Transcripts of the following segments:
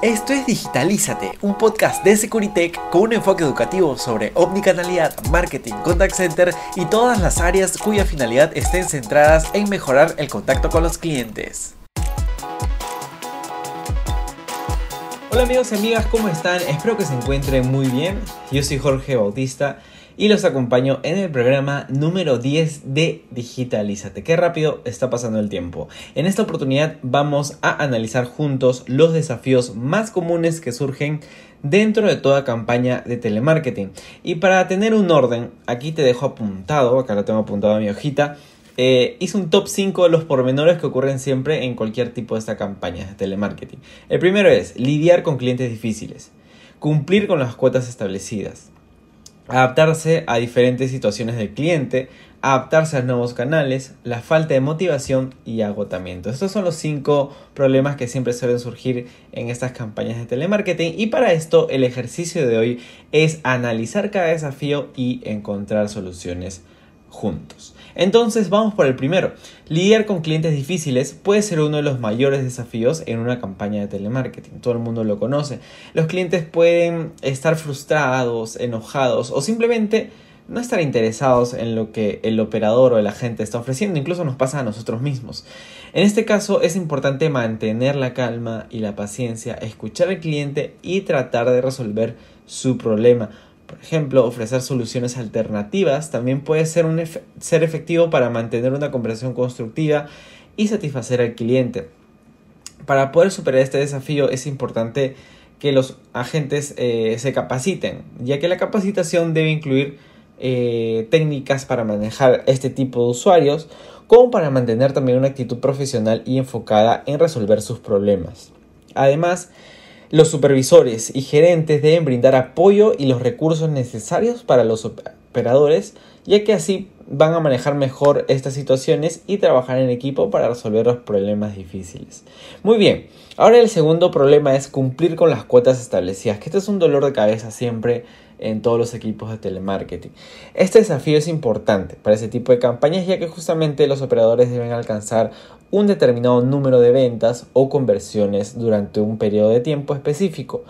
Esto es Digitalízate, un podcast de Securitech con un enfoque educativo sobre omnicanalidad, marketing, contact center y todas las áreas cuya finalidad estén centradas en mejorar el contacto con los clientes. Hola amigos y amigas, ¿cómo están? Espero que se encuentren muy bien. Yo soy Jorge Bautista y los acompaño en el programa número 10 de Digitalízate. Qué rápido está pasando el tiempo. En esta oportunidad vamos a analizar juntos los desafíos más comunes que surgen dentro de toda campaña de telemarketing. Y para tener un orden, aquí te dejo apuntado, acá lo tengo apuntado a mi hojita. Eh, hice un top 5 de los pormenores que ocurren siempre en cualquier tipo de esta campaña de telemarketing. El primero es lidiar con clientes difíciles, cumplir con las cuotas establecidas, adaptarse a diferentes situaciones del cliente, adaptarse a nuevos canales, la falta de motivación y agotamiento. Estos son los cinco problemas que siempre suelen surgir en estas campañas de telemarketing y para esto el ejercicio de hoy es analizar cada desafío y encontrar soluciones juntos. Entonces vamos por el primero. Lidiar con clientes difíciles puede ser uno de los mayores desafíos en una campaña de telemarketing. Todo el mundo lo conoce. Los clientes pueden estar frustrados, enojados o simplemente no estar interesados en lo que el operador o el agente está ofreciendo. Incluso nos pasa a nosotros mismos. En este caso es importante mantener la calma y la paciencia, escuchar al cliente y tratar de resolver su problema por ejemplo, ofrecer soluciones alternativas también puede ser, un ser efectivo para mantener una conversación constructiva y satisfacer al cliente. Para poder superar este desafío es importante que los agentes eh, se capaciten, ya que la capacitación debe incluir eh, técnicas para manejar este tipo de usuarios, como para mantener también una actitud profesional y enfocada en resolver sus problemas. Además, los supervisores y gerentes deben brindar apoyo y los recursos necesarios para los operadores, ya que así van a manejar mejor estas situaciones y trabajar en equipo para resolver los problemas difíciles. Muy bien, ahora el segundo problema es cumplir con las cuotas establecidas, que este es un dolor de cabeza siempre en todos los equipos de telemarketing. Este desafío es importante para ese tipo de campañas ya que justamente los operadores deben alcanzar un determinado número de ventas o conversiones durante un periodo de tiempo específico.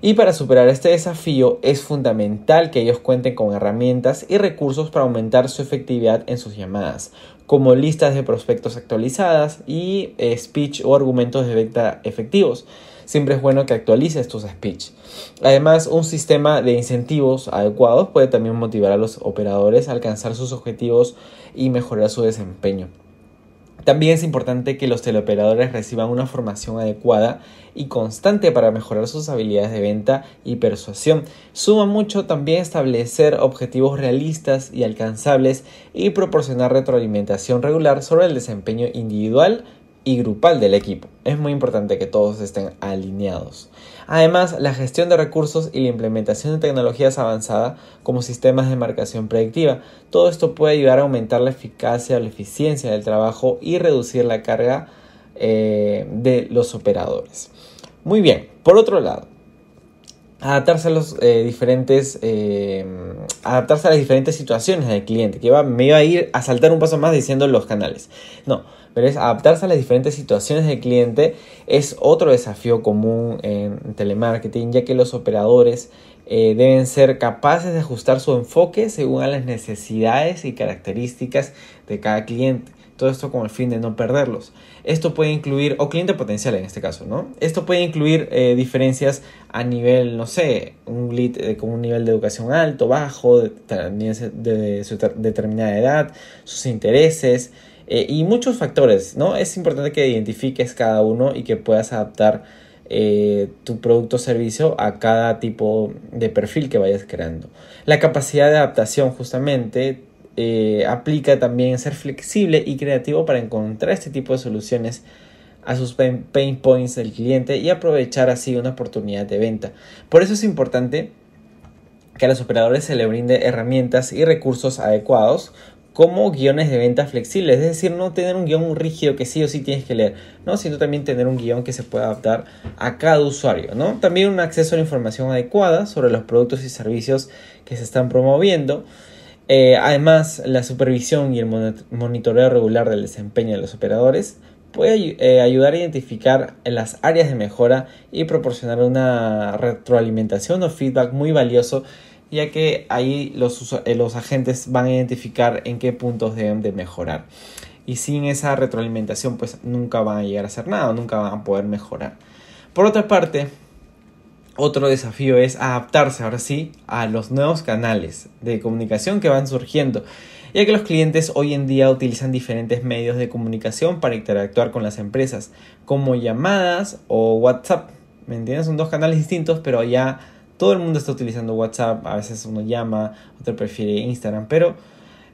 Y para superar este desafío es fundamental que ellos cuenten con herramientas y recursos para aumentar su efectividad en sus llamadas, como listas de prospectos actualizadas y eh, speech o argumentos de venta efectivos siempre es bueno que actualices tus speech. Además, un sistema de incentivos adecuados puede también motivar a los operadores a alcanzar sus objetivos y mejorar su desempeño. También es importante que los teleoperadores reciban una formación adecuada y constante para mejorar sus habilidades de venta y persuasión. Suma mucho también establecer objetivos realistas y alcanzables y proporcionar retroalimentación regular sobre el desempeño individual y grupal del equipo. Es muy importante que todos estén alineados. Además, la gestión de recursos y la implementación de tecnologías avanzadas como sistemas de marcación predictiva. Todo esto puede ayudar a aumentar la eficacia o la eficiencia del trabajo y reducir la carga eh, de los operadores. Muy bien, por otro lado, adaptarse a los eh, diferentes eh, adaptarse a las diferentes situaciones del cliente que me iba a ir a saltar un paso más diciendo los canales. No pero es adaptarse a las diferentes situaciones del cliente es otro desafío común en telemarketing ya que los operadores eh, deben ser capaces de ajustar su enfoque según a las necesidades y características de cada cliente todo esto con el fin de no perderlos. Esto puede incluir, o cliente potencial en este caso, ¿no? Esto puede incluir eh, diferencias a nivel, no sé, un lead eh, con un nivel de educación alto, bajo, de, de, su determinada edad, sus intereses eh, y muchos factores, ¿no? Es importante que identifiques cada uno y que puedas adaptar tu producto o servicio a cada tipo de perfil que vayas creando. La capacidad de adaptación justamente eh, aplica también ser flexible y creativo para encontrar este tipo de soluciones a sus pain points del cliente y aprovechar así una oportunidad de venta. Por eso es importante que a los operadores se les brinde herramientas y recursos adecuados como guiones de venta flexibles, es decir, no tener un guion rígido que sí o sí tienes que leer, ¿no? sino también tener un guion que se pueda adaptar a cada usuario. ¿no? También un acceso a la información adecuada sobre los productos y servicios que se están promoviendo eh, además, la supervisión y el monitoreo regular del desempeño de los operadores puede eh, ayudar a identificar las áreas de mejora y proporcionar una retroalimentación o feedback muy valioso ya que ahí los, eh, los agentes van a identificar en qué puntos deben de mejorar. Y sin esa retroalimentación pues nunca van a llegar a hacer nada, nunca van a poder mejorar. Por otra parte, otro desafío es adaptarse ahora sí a los nuevos canales de comunicación que van surgiendo, ya que los clientes hoy en día utilizan diferentes medios de comunicación para interactuar con las empresas, como llamadas o WhatsApp. ¿Me entiendes? Son dos canales distintos, pero ya todo el mundo está utilizando WhatsApp, a veces uno llama, otro prefiere Instagram, pero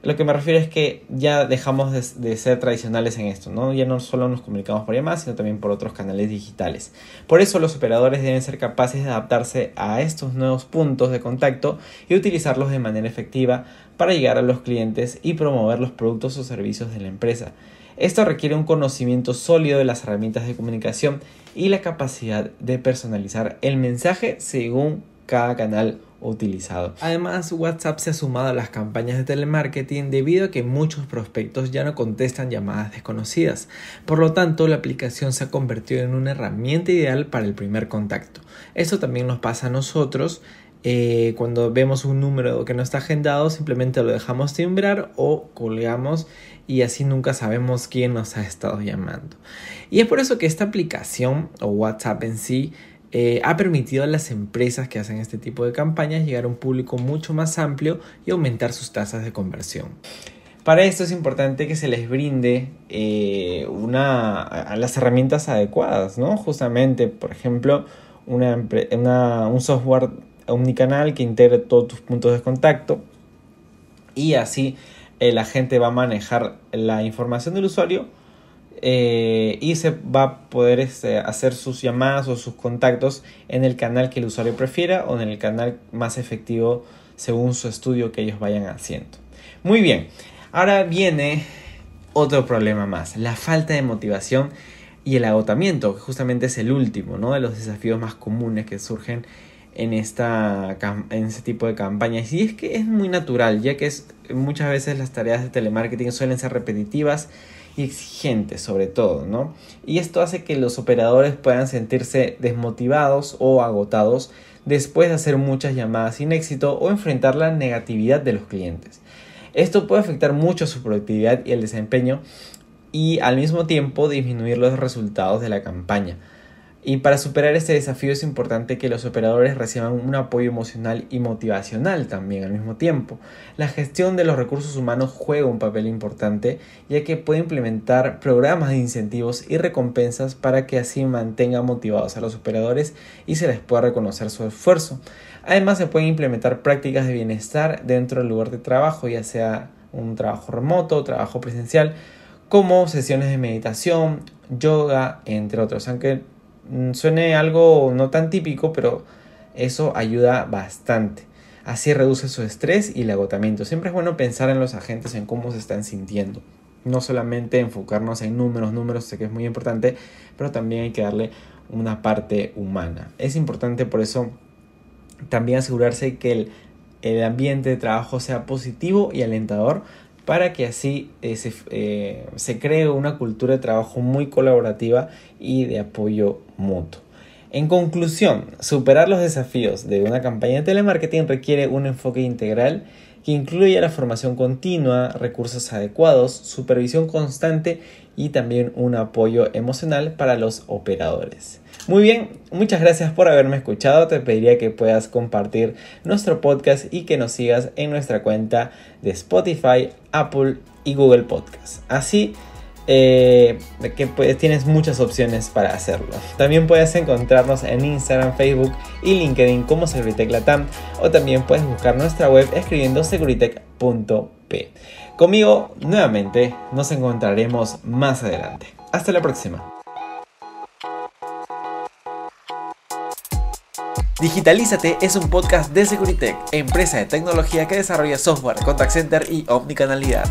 lo que me refiero es que ya dejamos de, ser tradicionales en esto, ¿no? Ya no solo nos comunicamos por llamadas, sino también por otros canales digitales. Por eso los operadores deben ser capaces de adaptarse a estos nuevos puntos de contacto y utilizarlos de manera efectiva para llegar a los clientes y promover los productos o servicios de la empresa. Esto requiere un conocimiento sólido de las herramientas de comunicación y la capacidad de personalizar el mensaje según cada canal utilizado. Además, WhatsApp se ha sumado a las campañas de telemarketing debido a que muchos prospectos ya no contestan llamadas desconocidas. Por lo tanto, la aplicación se ha convertido en una herramienta ideal para el primer contacto. Esto también nos pasa a nosotros. Eh, cuando vemos un número que no está agendado, simplemente lo dejamos timbrar o colgamos y así nunca sabemos quién nos ha estado llamando. Y es por eso que esta aplicación o WhatsApp en sí eh, ha permitido a las empresas que hacen este tipo de campañas llegar a un público mucho más amplio y aumentar sus tasas de conversión. Para esto es importante que se les brinde eh, una, las herramientas adecuadas, ¿no? Justamente, por ejemplo, una, un software omnicanal que integre todos tus puntos de contacto y así la gente va a manejar la información del usuario eh, y se va a poder este, hacer sus llamadas o sus contactos en el canal que el usuario prefiera o en el canal más efectivo según su estudio que ellos vayan haciendo. Muy bien, ahora viene otro problema más, la falta de motivación y el agotamiento, que justamente es el último ¿no? de los desafíos más comunes que surgen en, esta, en este tipo de campañas. Y es que es muy natural, ya que es, muchas veces las tareas de telemarketing suelen ser repetitivas y exigentes sobre todo, ¿no? Y esto hace que los operadores puedan sentirse desmotivados o agotados después de hacer muchas llamadas sin éxito o enfrentar la negatividad de los clientes. Esto puede afectar mucho su productividad y el desempeño y al mismo tiempo disminuir los resultados de la campaña. Y para superar este desafío es importante que los operadores reciban un apoyo emocional y motivacional también al mismo tiempo. La gestión de los recursos humanos juega un papel importante ya que puede implementar programas de incentivos y recompensas para que así mantenga motivados a los operadores y se les pueda reconocer su esfuerzo. Además se pueden implementar prácticas de bienestar dentro del lugar de trabajo, ya sea un trabajo remoto, trabajo presencial, como sesiones de meditación, yoga, entre otros. Aunque suene algo no tan típico, pero eso ayuda bastante. Así reduce su estrés y el agotamiento. Siempre es bueno pensar en los agentes, en cómo se están sintiendo. No solamente enfocarnos en números, números sé que es muy importante, pero también hay que darle una parte humana. Es importante por eso también asegurarse que el, el ambiente de trabajo sea positivo y alentador para que así eh, eh, se, cree una cultura de trabajo muy colaborativa y de apoyo mutuo. En conclusión, superar los desafíos de una campaña de telemarketing requiere un enfoque integral que incluya la formación continua, recursos adecuados, supervisión constante y también un apoyo emocional para los operadores. Muy bien, muchas gracias por haberme escuchado. Te pediría que puedas compartir nuestro podcast y que nos sigas en nuestra cuenta de Spotify, Apple y Google Podcast. Así eh, que pues, tienes muchas opciones para hacerlo. También puedes encontrarnos en Instagram, Facebook y LinkedIn como Seguritech Latam o también puedes buscar nuestra web escribiendo seguritech.p. Conmigo nuevamente nos encontraremos más adelante. Hasta la próxima. Digitalízate es un podcast de Seguritech, empresa de tecnología que desarrolla software, contact center y omnicanalidad.